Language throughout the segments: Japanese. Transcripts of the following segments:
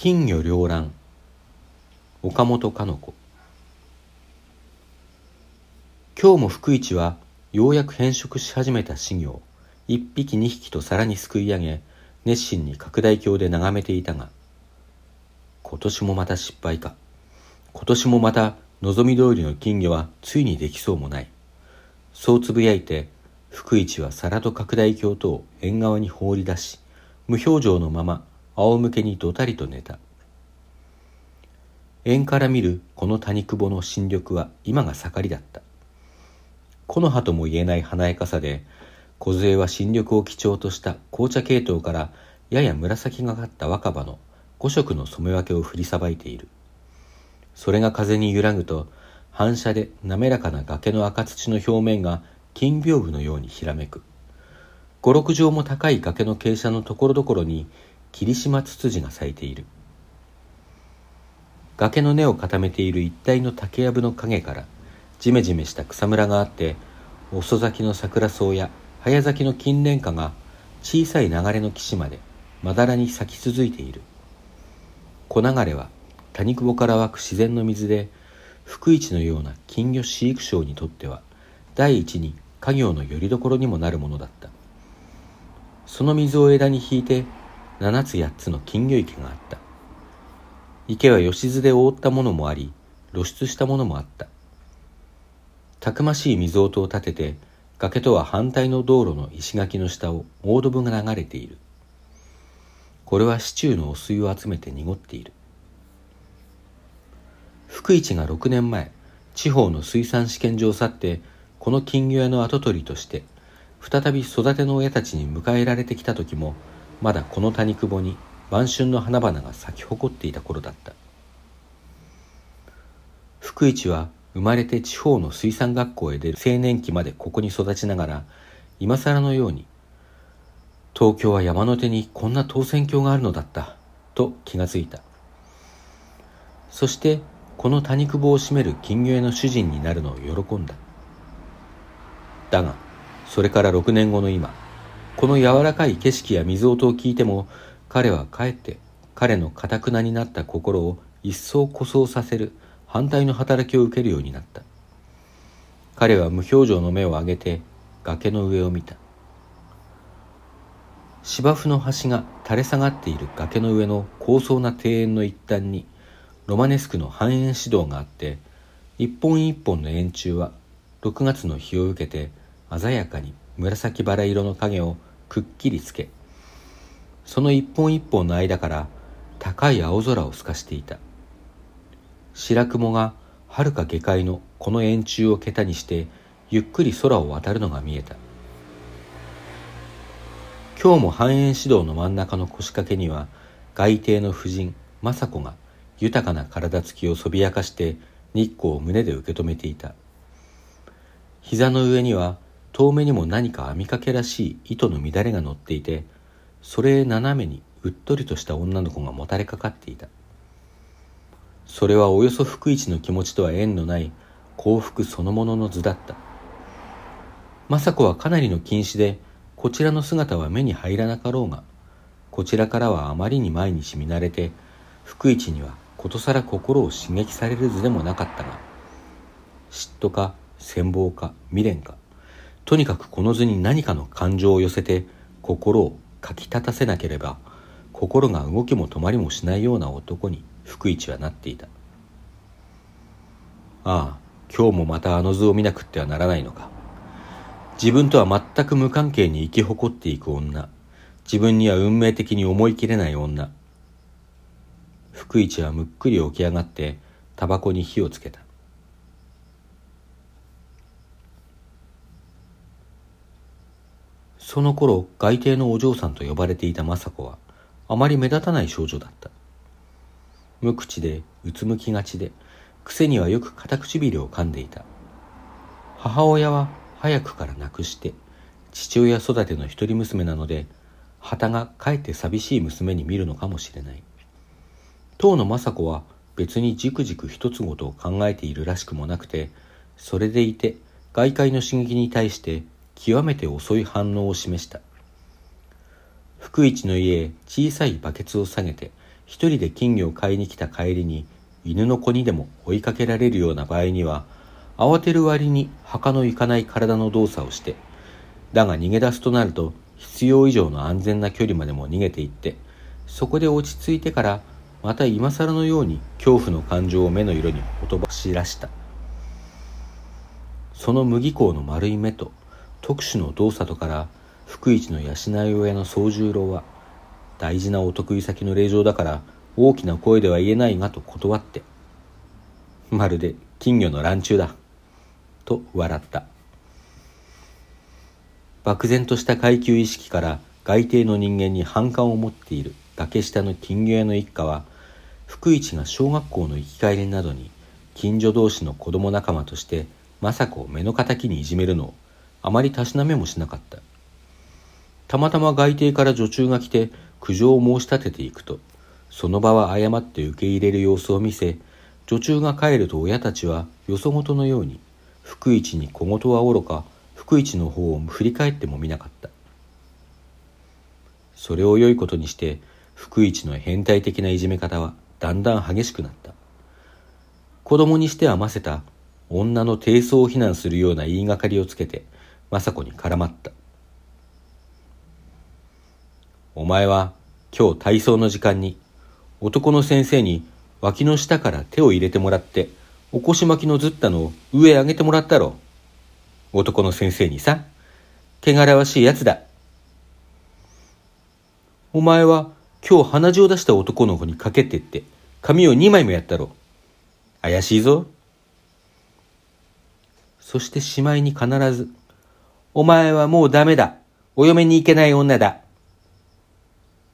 金魚両乱岡本かの子。今日も福一はようやく変色し始めた稚魚を一匹二匹と皿にすくい上げ熱心に拡大鏡で眺めていたが今年もまた失敗か。今年もまた望み通りの金魚はついにできそうもない。そうつぶやいて福一は皿と拡大鏡とを縁側に放り出し無表情のまま仰向けにどたりと寝た。縁から見るこの谷久保の新緑は今が盛りだった。木の葉とも言えない華やかさで梢は新緑を基調とした紅茶系統からやや紫がかった若葉の五色の染め分けを振りさばいている。それが風に揺らぐと反射で滑らかな崖の赤土の表面が金屏風のようにひらめく。五六畳も高い崖の傾斜のところどころに霧島ツツジが咲いている。崖の根を固めている一帯の竹やぶの陰からジメジメした草むらがあって遅咲きの桜草や早咲きの金蓮花が小さい流れの岸までまだらに咲き続いている。小流れは谷久保から湧く自然の水で福市のような金魚飼育商にとっては第一に家業の拠り所にもなるものだった。その水を枝に引いて七つ八つの金魚池があった。池は吉津で覆ったものもあり露出したものもあった。たくましい水音を立てて崖とは反対の道路の石垣の下を大ドブが流れている。これは市中のお水を集めて濁っている。福市が6年前地方の水産試験場を去ってこの金魚屋の跡取りとして再び育ての親たちに迎えられてきた時もまだこの谷久保に晩春の花々が咲き誇っていた頃だった。福市は生まれて地方の水産学校へ出る青年期までここに育ちながら今更のように東京は山の手にこんな当選橋があるのだったと気がついた。そしてこの谷久保を占める金魚屋の主人になるのを喜んだ。だがそれから6年後の今この柔らかい景色や水音を聞いても彼はかえって彼のかたくなになった心を一層枯燥させる反対の働きを受けるようになった。彼は無表情の目を上げて崖の上を見た。芝生の端が垂れ下がっている崖の上の高層な庭園の一端にロマネスクの半円指導があって一本一本の円柱は6月の日を受けて鮮やかに紫バラ色の影をくっきりつけその一本一本の間から高い青空を透かしていた。白雲がはるか下界のこの円柱を桁にしてゆっくり空を渡るのが見えた。今日も半円指導の真ん中の腰掛けには外邸の夫人雅子が豊かな体つきをそびやかして日光を胸で受け止めていた。膝の上には遠目にも何か編みかけらしい糸の乱れが乗っていてそれへ斜めにうっとりとした女の子がもたれかかっていた。それはおよそ福一の気持ちとは縁のない幸福そのものの図だった。雅子はかなりの近視でこちらの姿は目に入らなかろうがこちらからはあまりに毎日見慣れて福一にはことさら心を刺激される図でもなかったが嫉妬か羨望か未練かとにかくこの図に何かの感情を寄せて心をかき立たせなければ心が動きも止まりもしないような男に福一はなっていた。ああ今日もまたあの図を見なくってはならないのか。自分とは全く無関係に生き誇っていく女。自分には運命的に思い切れない女。福一はむっくり起き上がってタバコに火をつけた。その頃外邸のお嬢さんと呼ばれていた雅子はあまり目立たない少女だった。無口でうつむきがちで癖にはよく片唇を噛んでいた。母親は早くから亡くして父親育ての一人娘なので旗がかえって寂しい娘に見るのかもしれない。当の雅子は別にじくじく一つごとを考えているらしくもなくてそれでいて外界の刺激に対して極めて遅い反応を示した。福一の家へ小さいバケツを下げて一人で金魚を買いに来た帰りに犬の子にでも追いかけられるような場合には慌てる割に墓の行かない体の動作をしてだが逃げ出すとなると必要以上の安全な距離までも逃げていってそこで落ち着いてからまた今更のように恐怖の感情を目の色にほとばしらした。その麦港の丸い目と特殊の動作とから福一の養い親の宗十郎は大事なお得意先の令状だから大きな声では言えないがと断ってまるで金魚の乱中だと笑った。漠然とした階級意識から外邸の人間に反感を持っている崖下の金魚屋の一家は福一が小学校の行き帰りなどに近所同士の子供仲間として政子を目の敵にいじめるのをあまりたしなめもしなかった。たまたま外邸から女中が来て苦情を申し立てていくとその場は誤って受け入れる様子を見せ女中が帰ると親たちはよそごとのように福一に小言はおろか福一の方を振り返っても見なかった。それを良いことにして福一の変態的ないじめ方はだんだん激しくなった。子供にしてはませた女の低層を非難するような言いがかりをつけて雅子に絡まった。お前は今日体操の時間に男の先生に脇の下から手を入れてもらってお腰巻きのずったのを上へ上げてもらったろ男の先生にさ汚らわしいやつだ。お前は今日鼻血を出した男の子にかけてって髪を二枚もやったろ怪しいぞ。そしてしまいに必ず、お前はもうダメだ。お嫁に行けない女だ。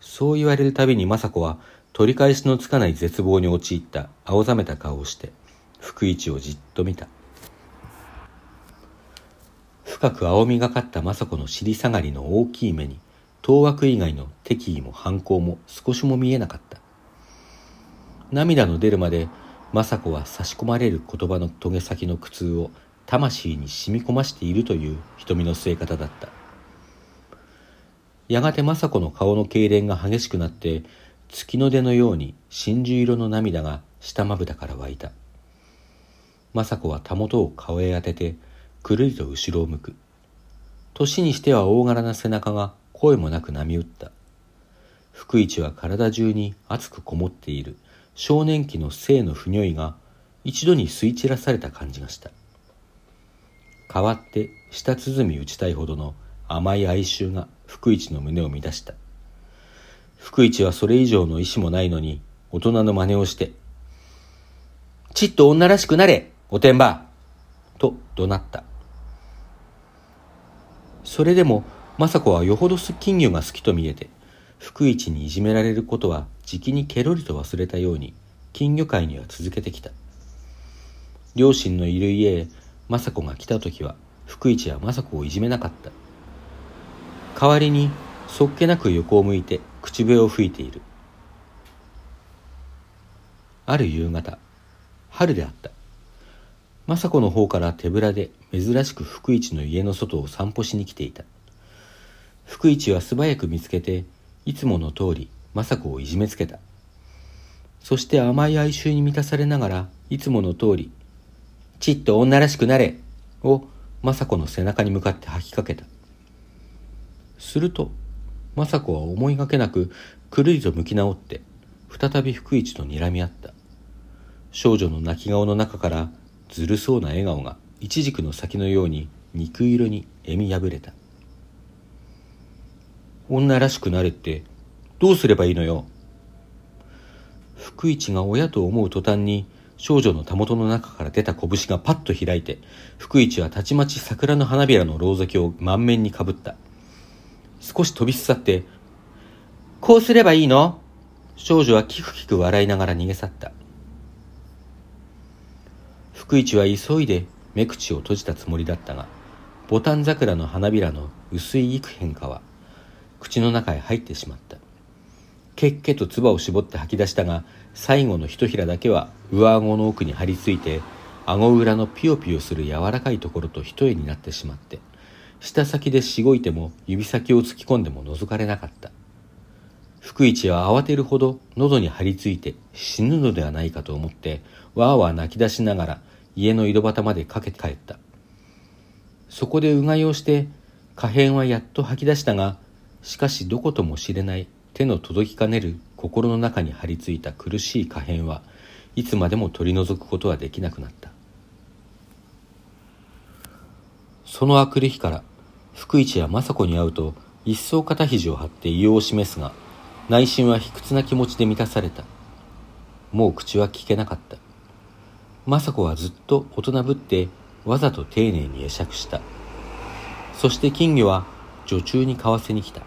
そう言われるたびに雅子は取り返しのつかない絶望に陥った青ざめた顔をして福一をじっと見た。深く青みがかった雅子の尻下がりの大きい目に当惑以外の敵意も反抗も少しも見えなかった。涙の出るまで雅子は差し込まれる言葉の棘げ先の苦痛を魂に染み込ましているという瞳の据え方だった。やがて政子の顔の痙攣が激しくなって月の出のように真珠色の涙が下まぶたから湧いた。政子はたもとを顔へ当ててくるりと後ろを向く。年にしては大柄な背中が声もなく波打った。福一は体中に熱くこもっている。少年期の性の不如意が一度に吸い散らされた感じがした。代わって舌鼓打ちたいほどの甘い哀愁が福一の胸を乱した福一はそれ以上の意志もないのに大人の真似をして「ちっと女らしくなれおてんば!」と怒鳴ったそれでも政子はよほど金魚が好きと見えて福一にいじめられることはじきにケロリと忘れたように金魚界には続けてきた両親のいる家へ雅子が来た時は福一は雅子をいじめなかった。代わりにそっけなく横を向いて口笛を吹いている。ある夕方春であった。雅子の方から手ぶらで珍しく福一の家の外を散歩しに来ていた。福一は素早く見つけていつもの通り雅子をいじめつけた。そして甘い哀愁に満たされながらいつもの通りちっと女らしくなれを雅子の背中に向かって吐きかけた。すると、雅子は思いがけなくくるりと向き直って再び福一と睨み合った。少女の泣き顔の中からずるそうな笑顔が一軸の先のように肉色に笑み破れた。女らしくなれってどうすればいいのよ。福一が親と思う途端に少女のたもとの中から出た拳がパッと開いて、福一はたちまち桜の花びらのろうきを満面にかぶった。少し飛びすさって、こうすればいいの？少女はキクキク笑いながら逃げ去った。福一は急いで目口を閉じたつもりだったが、ボタン桜の花びらの薄い幾変化は、口の中へ入ってしまった。けっけと唾を絞って吐き出したが、最後のひとひらだけは上顎の奥に張り付いて、顎裏のピヨピヨする柔らかいところと一重になってしまって、舌先でしごいても指先を突き込んでも覗かれなかった。福一は慌てるほど喉に張り付いて死ぬのではないかと思ってわーわー泣き出しながら家の井戸端までかけて帰ったそこでうがいをして可変はやっと吐き出したがしかしどことも知れない手の届きかねる心の中に張り付いた苦しい可変はいつまでも取り除くことはできなくなったそのあくる日から福一や政子に会うと一層肩肘を張って異様を示すが内心は卑屈な気持ちで満たされたもう口は聞けなかった政子はずっと大人ぶってわざと丁寧に会釈したそして金魚は女中に買わせに来た